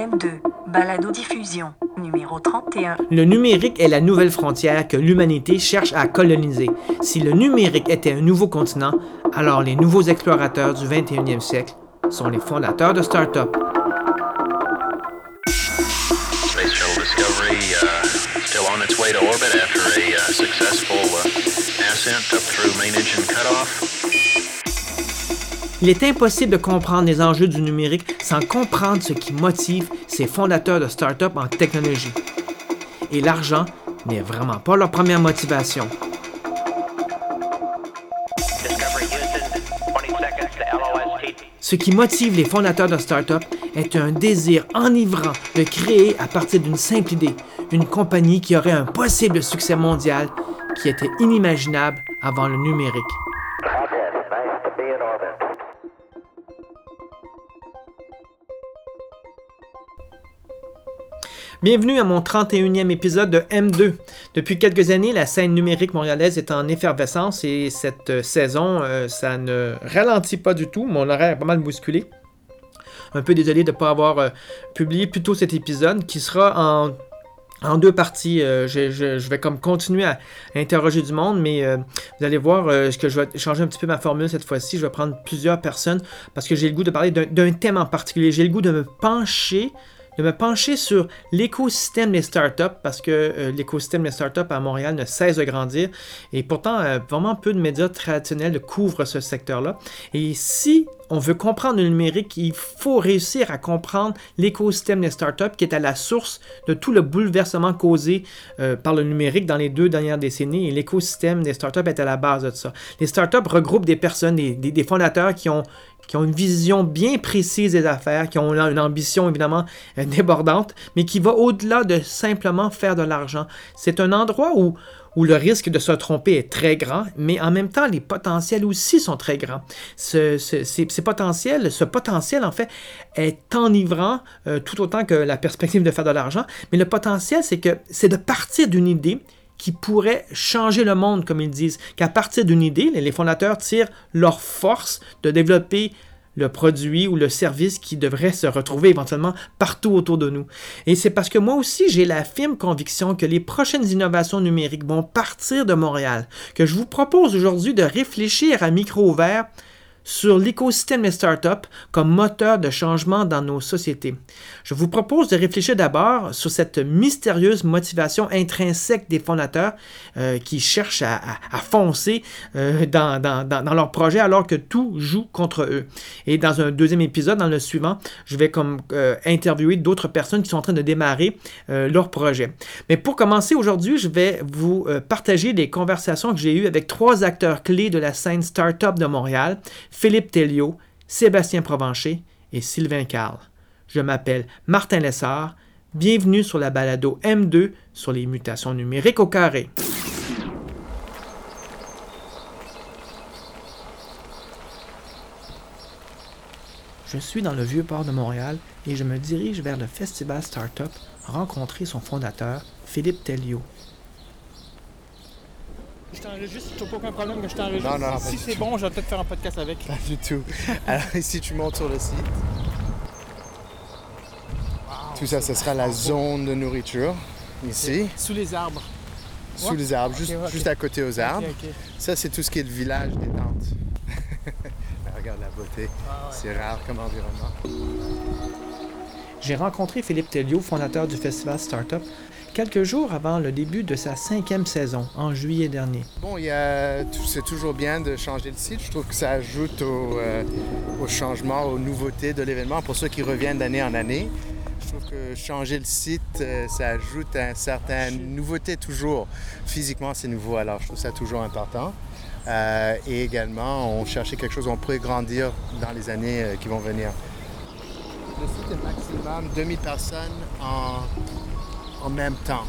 M2, balado diffusion, numéro 31. Le numérique est la nouvelle frontière que l'humanité cherche à coloniser. Si le numérique était un nouveau continent, alors les nouveaux explorateurs du 21e siècle sont les fondateurs de start-up. Space Shuttle Discovery uh, Il est impossible de comprendre les enjeux du numérique sans comprendre ce qui motive ces fondateurs de start-up en technologie. Et l'argent n'est vraiment pas leur première motivation. Discovery Houston, 20 seconds to LOST. Ce qui motive les fondateurs de start-up est un désir enivrant de créer à partir d'une simple idée une compagnie qui aurait un possible succès mondial qui était inimaginable avant le numérique. Bienvenue à mon 31e épisode de M2. Depuis quelques années, la scène numérique montréalaise est en effervescence et cette euh, saison, euh, ça ne ralentit pas du tout. Mon horaire est pas mal bousculé. Un peu désolé de ne pas avoir euh, publié plus tôt cet épisode qui sera en, deux parties. Je, vais comme continuer à interroger du monde, mais vous allez voir que je vais changer un petit peu ma formule cette fois-ci. Je vais prendre plusieurs personnes parce que j'ai le goût de parler d'un thème en particulier. J'ai le goût de me pencher de me pencher sur l'écosystème des startups parce que euh, l'écosystème des startups à Montréal ne cesse de grandir et pourtant euh, vraiment peu de médias traditionnels couvrent ce secteur-là. Et si on veut comprendre le numérique, il faut réussir à comprendre l'écosystème des startups qui est à la source de tout le bouleversement causé euh, par le numérique dans les deux dernières décennies et l'écosystème des startups est à la base de ça. Les startups regroupent des personnes, des- des fondateurs qui ont qui ont une vision bien précise des affaires, qui ont une ambition évidemment euh, débordante, mais qui va au-delà de simplement faire de l'argent. C'est un endroit où, où le risque de se tromper est très grand, mais en même temps, les potentiels aussi sont très grands. Ce, ce- ces, potentiels, ce potentiel, en fait, est enivrant euh, tout autant que la perspective de faire de l'argent, mais le potentiel, c'est que c'est de partir d'une idée qui pourrait changer le monde, comme ils disent. Qu'à partir d'une idée, les fondateurs tirent leur force de développer le produit ou le service qui devrait se retrouver éventuellement partout autour de nous. Et c'est parce que moi aussi, j'ai la firme conviction que les prochaines innovations numériques vont partir de Montréal, que je vous propose aujourd'hui de réfléchir à micro ouvert sur l'écosystème des startups comme moteur de changement dans nos sociétés. Je vous propose de réfléchir d'abord sur cette mystérieuse motivation intrinsèque des fondateurs euh, qui cherchent à, foncer euh, dans, dans- dans- leur projet alors que tout joue contre eux. Et dans un deuxième épisode, dans le suivant, je vais euh, interviewer d'autres personnes qui sont en train de démarrer leur projet. Mais pour commencer aujourd'hui, je vais vous partager des conversations que j'ai eues avec trois acteurs clés de la scène startup de Montréal, Philippe Telliot, Sébastien Provencher et Sylvain Carl. Je m'appelle Martin Lessard. Bienvenue sur la balado M2 sur les mutations numériques au carré. Je suis dans le vieux port de Montréal et je me dirige vers le festival Startup rencontrer son fondateur, Philippe Telliot. Je t'enregistre, je pas aucun problème que je t'enregistre. Non, non, si c'est bon, je vais peut-être faire un podcast avec. Pas du tout. Alors ici, tu montes sur le site. Tout ça, ce sera la zone de nourriture. Ici, Sous les arbres. sous Ouais. les arbres, juste, à côté aux arbres. Ça, c'est tout ce qui est le village des tentes. Ben, regarde la beauté. Ah, C'est rare comme environnement. J'ai rencontré Philippe Telliot, fondateur du festival Startup, quelques jours avant le début de sa cinquième saison, en juillet dernier. Bon, c'est toujours bien de changer le site. Je trouve que ça ajoute au, euh, au changement, aux nouveautés de l'événement pour ceux qui reviennent d'année en année. Je trouve que changer le site, euh, ça ajoute un certain nouveauté toujours. Physiquement, c'est nouveau, alors je trouve ça toujours important. Euh, et également, on cherchait quelque chose où on pourrait grandir dans les années qui vont venir. Le site est maximum 2000 personnes en, en même temps.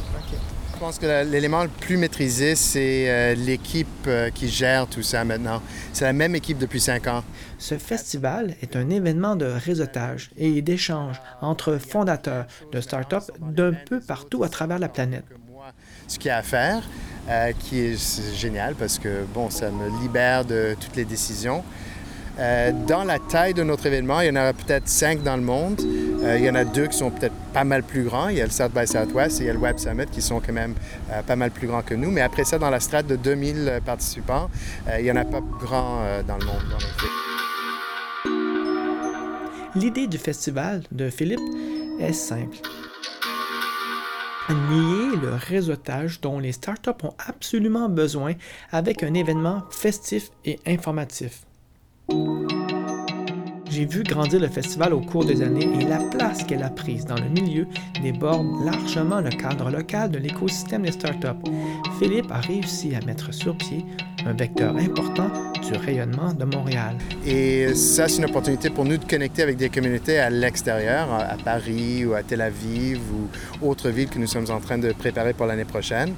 Je pense que l'élément le plus maîtrisé, c'est euh, l'équipe euh, qui gère tout ça maintenant. C'est la même équipe depuis cinq ans. Ce festival est un événement de réseautage et d'échange entre fondateurs de startups d'un peu partout à travers la planète. Ce qu'il y a à faire, euh, qui est génial parce que bon, ça me libère de toutes les décisions. Euh, dans la taille de notre événement, il y en a peut-être cinq dans le monde. Euh, il y en a deux qui sont peut-être pas mal plus grands. Il y a le South by Southwest et il y a le Web Summit qui sont quand même euh, pas mal plus grands que nous. Mais après ça, dans la strate de 2000 participants, il n'y en a pas grand dans le monde. L'idée du festival de Philippe est simple. Nier le réseautage dont les startups ont absolument besoin avec un événement festif et informatif. J'ai vu grandir le festival au cours des années et la place qu'elle a prise dans le milieu déborde largement le cadre local de l'écosystème des startups. Philippe a réussi à mettre sur pied un vecteur important du rayonnement de Montréal. Et ça, c'est une opportunité pour nous de connecter avec des communautés à l'extérieur, à Paris ou à Tel Aviv ou autres villes que nous sommes en train de préparer pour l'année prochaine.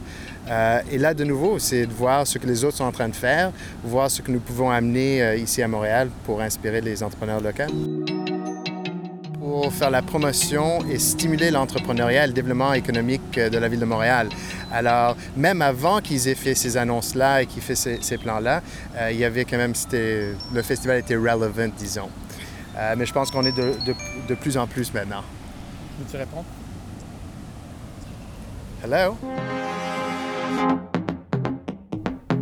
Euh, et là, de nouveau, c'est de voir ce que les autres sont en train de faire, voir ce que nous pouvons amener euh, ici à Montréal pour inspirer les entrepreneurs locaux. Pour faire la promotion et stimuler l'entrepreneuriat et le développement économique de la ville de Montréal. Alors, même avant qu'ils aient fait ces annonces-là et qu'ils aient fait ces, ces plans-là, euh, il y avait quand même, c'était, le festival était relevant, disons. Euh, mais je pense qu'on est de, de- de plus en plus maintenant. Veux-tu répondre? Hello?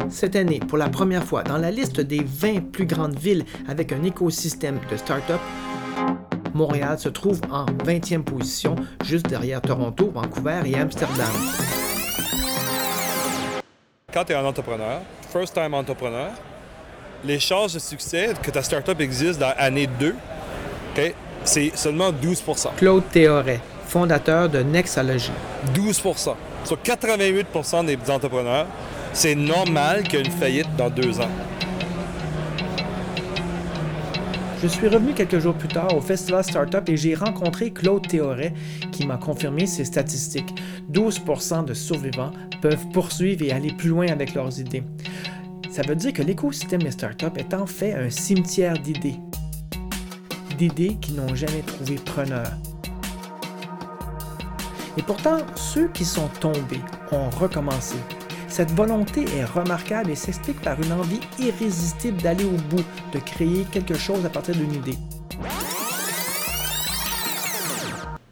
Cette année, pour la première fois dans la liste des 20 plus grandes villes avec un écosystème de start-up, Montréal se trouve en 20e position, juste derrière Toronto, Vancouver et Amsterdam. Quand tu es un entrepreneur, first time entrepreneur, les chances de succès que ta startup existe dans l'année 2, OK, c'est seulement 12% Claude Théoret, fondateur de Nexalogy. 12% Sur 88% des entrepreneurs, c'est normal qu'il y ait une faillite dans deux ans. Je suis revenu quelques jours plus tard au Festival Startup et j'ai rencontré Claude Théoret qui m'a confirmé ces statistiques. 12% de survivants peuvent poursuivre et aller plus loin avec leurs idées. Ça veut dire que l'écosystème des startups est en fait un cimetière d'idées. D'idées qui n'ont jamais trouvé preneur. Et pourtant, ceux qui sont tombés ont recommencé. Cette volonté est remarquable et s'explique par une envie irrésistible d'aller au bout, de créer quelque chose à partir d'une idée.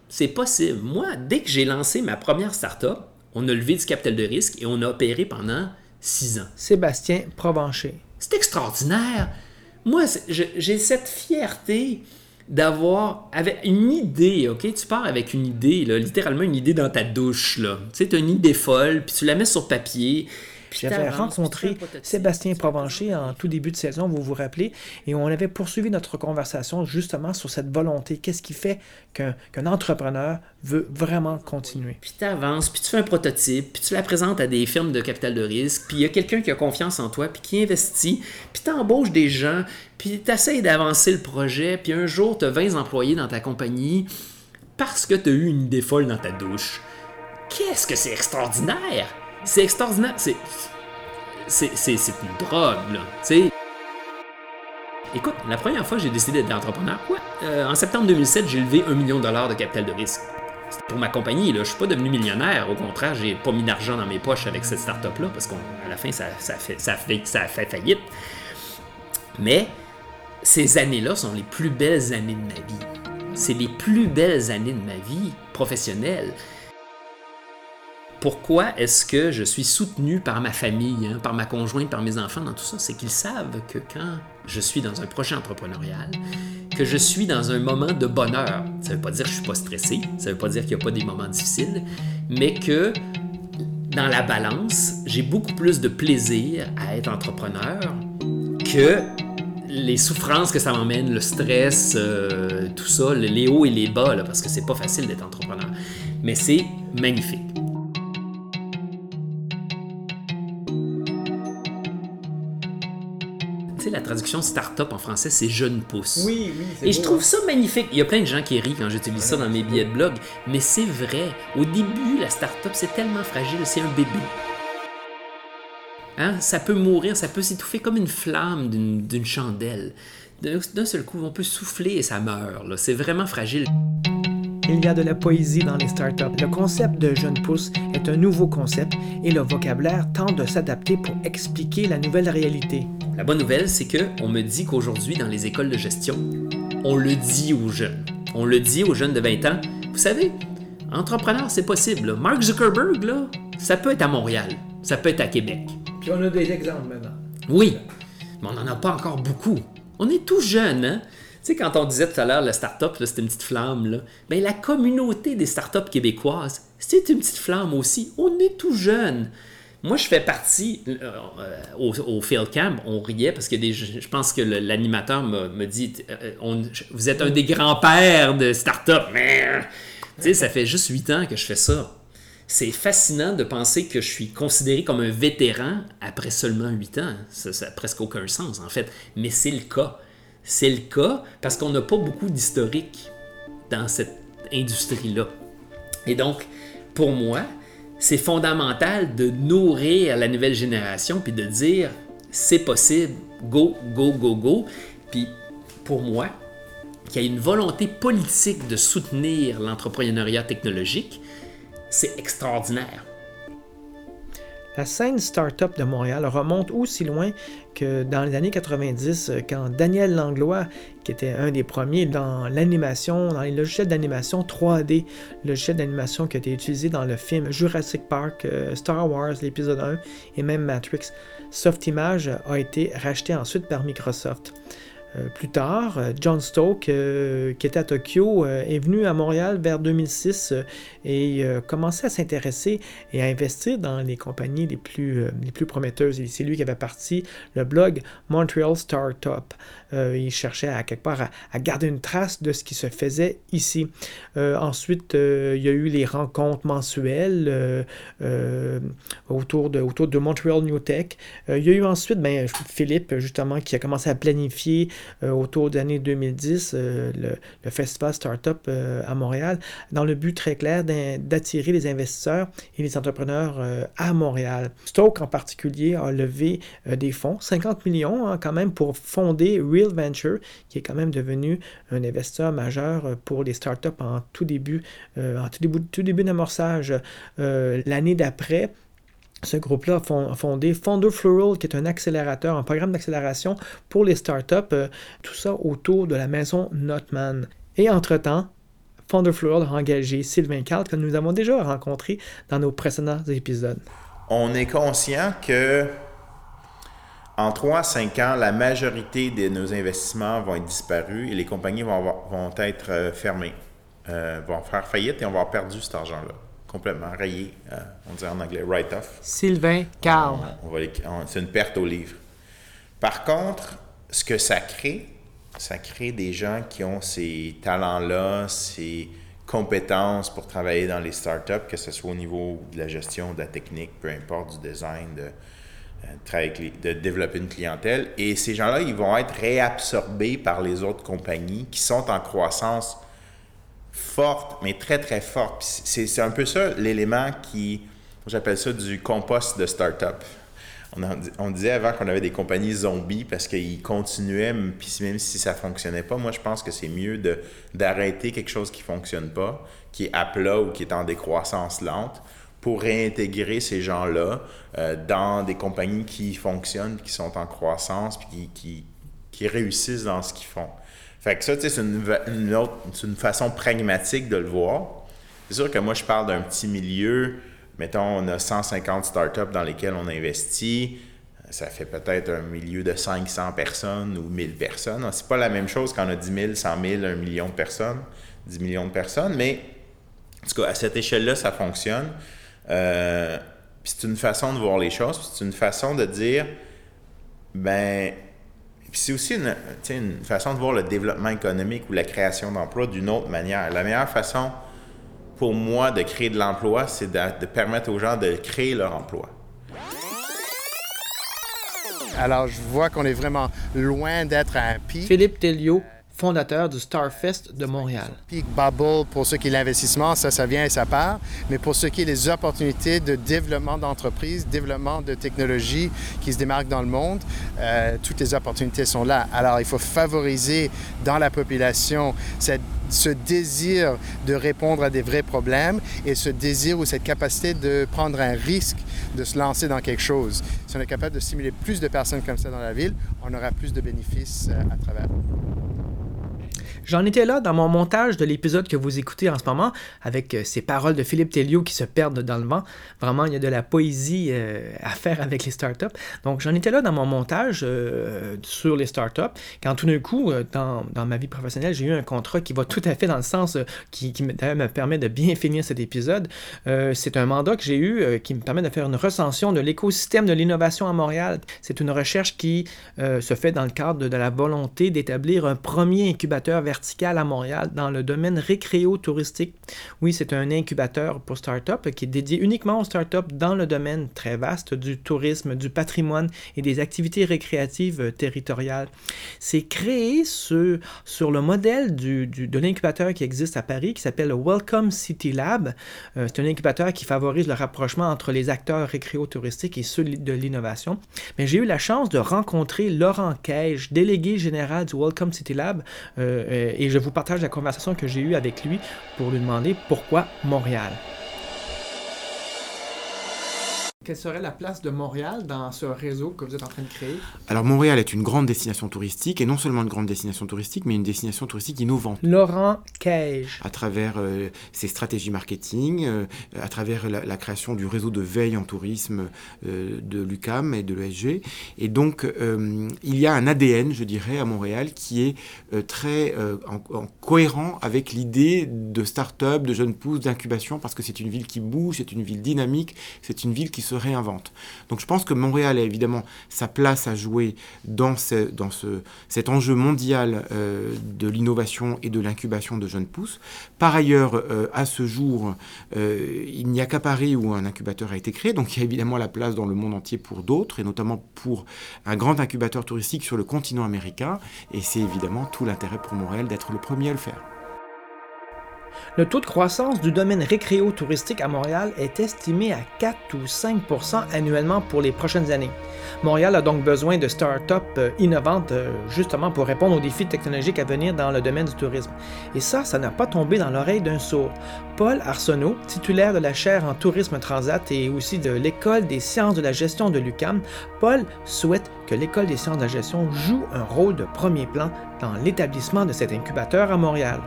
C'est possible. Moi, dès que j'ai lancé ma première startup, on a levé du capital de risque et on a opéré pendant six ans. Sébastien Provencher. C'est extraordinaire. Moi, j'ai cette fierté d'avoir avec une idée, ok? Tu pars avec une idée, littéralement une idée dans ta douche, là. Tu sais, as une idée folle, puis tu la mets sur papier. J'avais rencontré Sébastien Provencher en tout début de saison, vous vous rappelez, et on avait poursuivi notre conversation justement sur cette volonté. Qu'est-ce qui fait qu'un entrepreneur veut vraiment continuer? Puis tu avances, puis tu fais un prototype, puis tu la présentes à des firmes de capital de risque, puis il y a quelqu'un qui a confiance en toi, puis qui investit, puis tu embauches des gens, puis tu essaies d'avancer le projet, puis un jour tu as 20 employés dans ta compagnie parce que tu as eu une idée folle dans ta douche. Qu'est-ce que c'est extraordinaire! C'est extraordinaire! C'est. C'est, c'est, une drogue, là. Tu sais. Écoute, la première fois que j'ai décidé d'être entrepreneur, euh, en septembre 2007, j'ai levé un million de dollars de capital de risque. C'était pour ma compagnie, là. Je suis pas devenu millionnaire. Au contraire, j'ai pas mis d'argent dans mes poches avec cette start-up-là parce qu'à la fin, ça, ça, fait, ça, fait, ça fait faillite. Mais ces années-là sont les plus belles années de ma vie. C'est les plus belles années de ma vie professionnelle. Pourquoi est-ce que je suis soutenu par ma famille, hein, par ma conjointe, par mes enfants dans tout ça? C'est qu'ils savent que quand je suis dans un projet entrepreneurial, que je suis dans un moment de bonheur. Ça ne veut pas dire que je suis pas stressé, ça ne veut pas dire qu'il n'y a pas des moments difficiles, mais que dans la balance, j'ai beaucoup plus de plaisir à être entrepreneur que les souffrances que ça m'emmène, le stress, euh, tout ça, le- les hauts et les bas, parce que c'est pas facile d'être entrepreneur. Mais c'est magnifique. Traduction start-up en français, c'est jeune pousse. Oui, oui, Et je trouve ça magnifique. Il y a plein de gens qui rient quand j'utilise ça dans mes billets de blog, mais c'est vrai. Au début, la start-up, c'est tellement fragile, c'est un bébé. Hein? Ça peut mourir, ça peut s'étouffer comme une flamme d'une chandelle. D'un seul coup, on peut souffler et ça meurt. C'est vraiment fragile. Il y a de la poésie dans les startups. Le concept de jeune pousse est un nouveau concept et le vocabulaire tente de s'adapter pour expliquer la nouvelle réalité. La bonne nouvelle, c'est que on me dit qu'aujourd'hui, dans les écoles de gestion, on le dit aux jeunes. On le dit aux jeunes de 20 ans. Vous savez, entrepreneur, c'est possible. Mark Zuckerberg, là, ça peut être à Montréal, ça peut être à Québec. Puis on a des exemples maintenant. Oui, mais on n'en a pas encore beaucoup. On est tout jeune, hein? Tu sais, quand on disait tout à l'heure, la start-up, c'était une petite flamme, là. Ben, la communauté des start-up québécoises, c'est une petite flamme aussi. On est tout jeune. Moi, je fais partie, euh, euh, au, Field Camp, on riait parce que je pense que l'animateur me, dit euh, Vous êtes un des grands-pères de start-up. Tu sais, ça fait juste 8 ans que je fais ça. C'est fascinant de penser que je suis considéré comme un vétéran après seulement 8 ans. Ça n'a presque aucun sens, en fait. Mais c'est le cas. C'est le cas parce qu'on n'a pas beaucoup d'historique dans cette industrie-là. Et donc, pour moi, c'est fondamental de nourrir la nouvelle génération puis de dire c'est possible, go, go, go, go. Puis pour moi, qu'il y ait une volonté politique de soutenir l'entrepreneuriat technologique, c'est extraordinaire. La scène start-up de Montréal remonte aussi loin que dans les années 90, euh, quand Daniel Langlois, qui était un des premiers dans l'animation, dans les logiciels d'animation 3D, le logiciel d'animation qui a été utilisé dans le film Jurassic Park, euh, Star Wars, l'épisode 1 et même Matrix, Softimage a été racheté ensuite par Microsoft. Euh, plus tard, euh, John Stoke, euh, qui était à Tokyo, est venu à Montréal vers 2006 euh, et euh, commençait à s'intéresser et à investir dans les compagnies les plus, prometteuses. Et c'est lui qui avait parti le blog Montreal Startup. Il cherchait à quelque part à, garder une trace de ce qui se faisait ici. Ensuite, il y a eu les rencontres mensuelles autour, de, Montreal New Tech. Il y a eu ensuite ben, Philippe, justement, qui a commencé à planifier autour des années 2010 euh, le, festival Startup euh, à Montréal, dans le but très clair d'attirer les investisseurs et les entrepreneurs euh, à Montréal. Stoke en particulier a levé euh, des fonds, 50 millions hein, quand même, pour fonder Real Venture, qui est quand même devenu un investisseur majeur euh, pour les startups en tout début, euh, en tout début, tout début d'amorçage. Euh, L'année d'après, ce groupe-là a fon- a fondé Founder Floral, qui est un accélérateur, un programme d'accélération pour les startups, euh, tout ça autour de la maison Notman. Et entre-temps, Founder Floral a engagé Sylvain Carl, que nous avons déjà rencontré dans nos précédents épisodes. On est conscient que en 3 à 5 ans, la majorité de nos investissements vont être disparus et les compagnies vont être euh, fermées, euh, vont faire faillite et on va avoir perdu cet argent-là. Complètement rayé, euh, on dit en anglais write-off. Sylvain Carl. C'est une perte au livre. Par contre, ce que ça crée, ça crée des gens qui ont ces talents-là, ces compétences pour travailler dans les startups, que ce soit au niveau de la gestion, de la technique, peu importe, du design, de, euh, de développer une clientèle. Et ces gens-là, ils vont être réabsorbés par les autres compagnies qui sont en croissance forte, mais très, très forte. C'est un peu ça l'élément qui, j'appelle ça du compost de start-up. On, on disait avant qu'on avait des compagnies zombies parce qu'ils continuaient, puis même si ça fonctionnait pas, moi je pense que c'est mieux d'arrêter quelque chose qui fonctionne pas, qui est à plat ou qui est en décroissance lente, pour réintégrer ces gens-là euh, dans des compagnies qui fonctionnent, qui sont en croissance, puis qui, qui réussissent dans ce qu'ils font. Fait que ça, tu sais, c'est une, une autre, une façon pragmatique de le voir. C'est sûr que moi, je parle d'un petit milieu. Mettons, on a 150 startups dans lesquelles on investit. Ça fait peut-être un milieu de 500 personnes ou 1000 personnes. C'est pas la même chose quand on a 10 000, 100 000, 1 million de personnes, 10 millions de personnes, mais en tout cas, à cette échelle-là, ça fonctionne. Euh, c'est une façon de voir les choses, c'est une façon de dire, ben, c'est aussi une, façon de voir le développement économique ou la création d'emplois d'une autre manière. La meilleure façon pour moi de créer de l'emploi, c'est de, de permettre aux gens de créer leur emploi. Alors, je vois qu'on est vraiment loin d'être à un pic. Philippe Telliot, fondateur du Starfest de Montréal. Peak bubble pour ce qui est l'investissement, ça, ça vient et ça part. Mais pour ce qui est les opportunités de développement d'entreprise, développement de technologies qui se démarquent dans le monde, euh, toutes les opportunités sont là. Alors, il faut favoriser dans la population ce désir de répondre à des vrais problèmes et ce désir ou cette capacité de prendre un risque, de se lancer dans quelque chose. Si on est capable de stimuler plus de personnes comme ça dans la ville, on aura plus de bénéfices euh, à travers. J'en étais là dans mon montage de l'épisode que vous écoutez en ce moment, avec euh, ces paroles de Philippe Telliot qui se perdent dans le vent. Vraiment, il y a de la poésie euh, à faire avec les startups. Donc, j'en étais là dans mon montage euh, sur les startups, quand tout d'un coup, dans, dans ma vie professionnelle, j'ai eu un contrat qui va tout à fait dans le sens qui, qui me, permet de bien finir cet épisode. C'est un mandat que j'ai eu qui me permet de faire une recension de l'écosystème de l'innovation à Montréal. C'est une recherche qui se fait dans le cadre de, la volonté d'établir un premier incubateur à Montréal dans le domaine récréo-touristique. Oui, c'est un incubateur pour start-up qui est dédié uniquement aux start-up dans le domaine très vaste du tourisme, du patrimoine et des activités récréatives territoriales. C'est créé sur, sur le modèle de l'incubateur qui existe à Paris qui s'appelle le Welcome City Lab. Euh, c'est un incubateur qui favorise le rapprochement entre les acteurs récréo-touristiques et ceux de l'innovation. Mais j'ai eu la chance de rencontrer Laurent Cage, délégué général du Welcome City Lab, euh, et je vous partage la conversation que j'ai eue avec lui pour lui demander pourquoi Montréal. Quelle serait la place de Montréal dans ce réseau que vous êtes en train de créer? Alors Montréal est une grande destination touristique, et non seulement une grande destination touristique, mais une destination touristique innovante. Laurent Cage. à travers euh, ses stratégies marketing, euh, à travers la, la création du réseau de veille en tourisme euh, de l'UCAM et de l'ESG. Et donc, euh, il y a un ADN, je dirais, à Montréal qui est euh, très euh, en, en cohérent avec l'idée de start-up, de jeunes pousses, d'incubation, parce que c'est une ville qui bouge, c'est une ville dynamique, c'est une ville qui se réinvente. Donc je pense que Montréal a évidemment sa place à jouer dans, ce, dans ce, cet enjeu mondial euh, de l'innovation et de l'incubation de jeunes pousses. Par ailleurs, euh, à ce jour, euh, il n'y a qu'à Paris où un incubateur a été créé, donc il y a évidemment la place dans le monde entier pour d'autres, et notamment pour un grand incubateur touristique sur le continent américain, et c'est évidemment tout l'intérêt pour Montréal d'être le premier à le faire. Le taux de croissance du domaine récréo-touristique à Montréal est estimé à 4 ou 5% annuellement pour les prochaines années. Montréal a donc besoin de start-up euh, innovantes euh, justement pour répondre aux défis technologiques à venir dans le domaine du tourisme. Et ça, ça n'a pas tombé dans l'oreille d'un sourd. Paul Arsenault, titulaire de la chaire en tourisme transat et aussi de l'École des sciences de la gestion de l'UCAM, Paul souhaite que l'École des sciences de la gestion joue un rôle de premier plan dans l'établissement de cet incubateur à Montréal.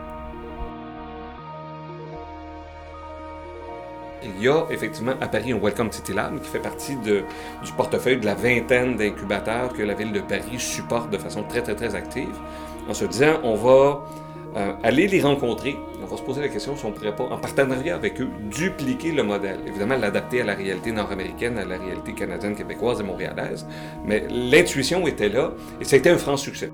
Il y a effectivement à Paris un Welcome City Lab qui fait partie du portefeuille de la vingtaine d'incubateurs que la ville de Paris supporte de façon très très très active. En se disant, on va euh, aller les rencontrer, on va se poser la question si on ne pourrait pas, en partenariat avec eux, dupliquer le modèle. Évidemment, l'adapter à la réalité nord-américaine, à la réalité canadienne, québécoise et montréalaise. Mais l'intuition était là et ça a été un franc succès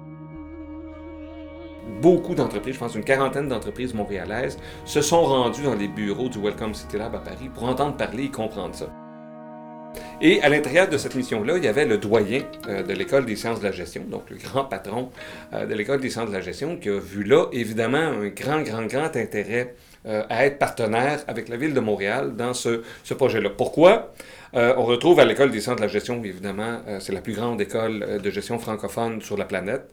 beaucoup d'entreprises, je pense une quarantaine d'entreprises montréalaises, se sont rendues dans les bureaux du Welcome City Lab à Paris pour entendre parler et comprendre ça. Et à l'intérieur de cette mission-là, il y avait le doyen euh, de l'École des sciences de la gestion, donc le grand patron euh, de l'École des sciences de la gestion, qui a vu là, évidemment, un grand, grand, grand intérêt euh, à être partenaire avec la ville de Montréal dans ce, projet-là. Pourquoi? On retrouve à l'École des sciences de la gestion, évidemment, c'est la plus grande école de gestion francophone sur la planète.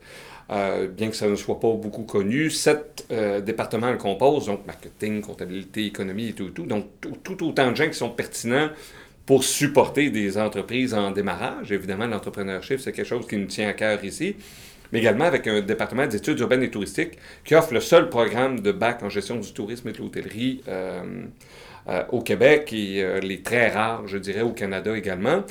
Euh, bien que ça ne soit pas beaucoup connu, sept euh, départements le composent, donc marketing, comptabilité, économie et tout, tout. Donc, tout, tout autant de gens qui sont pertinents pour supporter des entreprises en démarrage. Évidemment, l'entrepreneurship, c'est quelque chose qui nous tient à cœur ici, mais également avec un département d'études urbaines et touristiques qui offre le seul programme de bac en gestion du tourisme et de l'hôtellerie euh, euh, au Québec et euh, les très rares, je dirais, au Canada également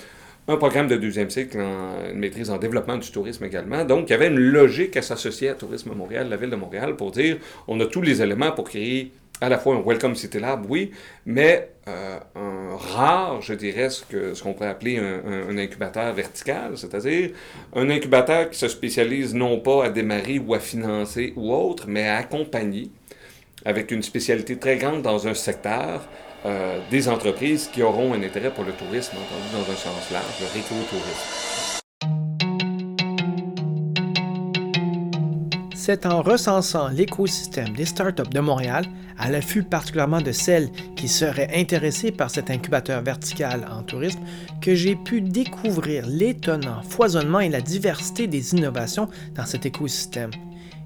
un programme de deuxième cycle, une maîtrise en développement du tourisme également. Donc, il y avait une logique à s'associer à Tourisme Montréal, la ville de Montréal, pour dire on a tous les éléments pour créer à la fois un Welcome City Lab, oui, mais euh, un rare, je dirais, ce qu'on pourrait appeler un, un incubateur vertical, c'est-à-dire un incubateur qui se spécialise non pas à démarrer ou à financer ou autre, mais à accompagner avec une spécialité très grande dans un secteur euh, des entreprises qui auront un intérêt pour le tourisme, entendu dans un sens large, le récréo-tourisme. C'est en recensant l'écosystème des startups de Montréal, à l'affût particulièrement de celles qui seraient intéressées par cet incubateur vertical en tourisme, que j'ai pu découvrir l'étonnant foisonnement et la diversité des innovations dans cet écosystème.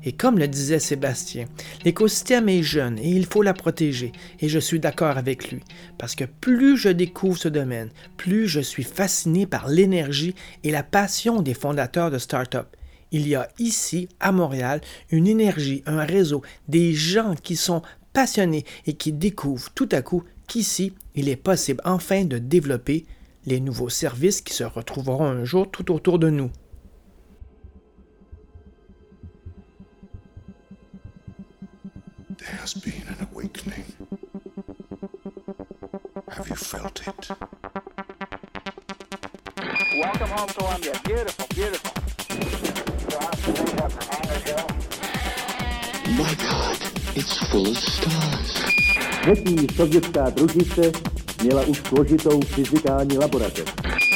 Et comme le disait Sébastien, l'écosystème est jeune et il faut la protéger. Et je suis d'accord avec lui. Parce que plus je découvre ce domaine, plus je suis fasciné par l'énergie et la passion des fondateurs de start-up. Il y a ici, à Montréal, une énergie, un réseau, des gens qui sont passionnés et qui découvrent tout à coup qu'ici, il est possible enfin de développer les nouveaux services qui se retrouveront un jour tout autour de nous. There has been an awakening. Have you felt it? Welcome home, Columbia. Beautiful, beautiful. My God, it's full of stars. Třetí sovětská družice měla už složitou fyzikální laboratoř.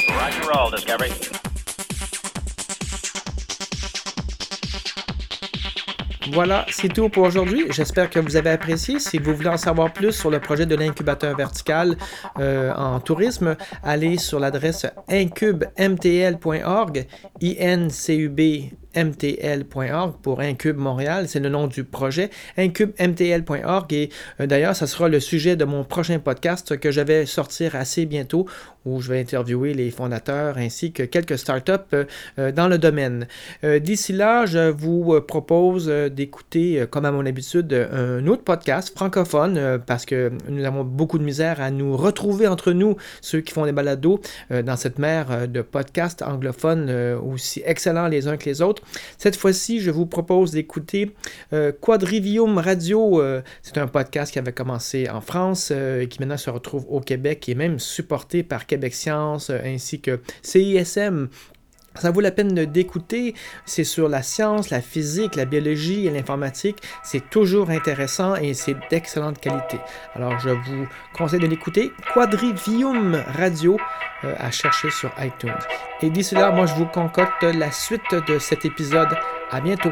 Roger roll, Discovery. Voilà, c'est tout pour aujourd'hui. J'espère que vous avez apprécié. Si vous voulez en savoir plus sur le projet de l'incubateur vertical euh, en tourisme, allez sur l'adresse incubemtl.org, INCUB mtl.org pour Incube Montréal, c'est le nom du projet, incubemtl.org et euh, d'ailleurs, ça sera le sujet de mon prochain podcast que je vais sortir assez bientôt où je vais interviewer les fondateurs ainsi que quelques startups euh, euh, dans le domaine. Euh, D'ici là, je vous propose d'écouter, comme à mon habitude, un autre podcast francophone parce que nous avons beaucoup de misère à nous retrouver entre nous, ceux qui font des balados, dans cette mer de podcasts anglophones aussi excellents les uns que les autres. Cette fois-ci, je vous propose d'écouter Quadrivium Radio. c'est un podcast qui avait commencé en France et qui maintenant se retrouve au Québec et même supporté par Québec Science euh, ainsi que CISM. Ça vaut la peine d'écouter. C'est sur la science, la physique, la biologie et l'informatique. C'est toujours intéressant et c'est d'excellente qualité. Alors, je vous conseille de l'écouter. Quadrivium Radio euh, à chercher sur iTunes. Et d'ici là, moi, je vous concocte la suite de cet épisode. À bientôt.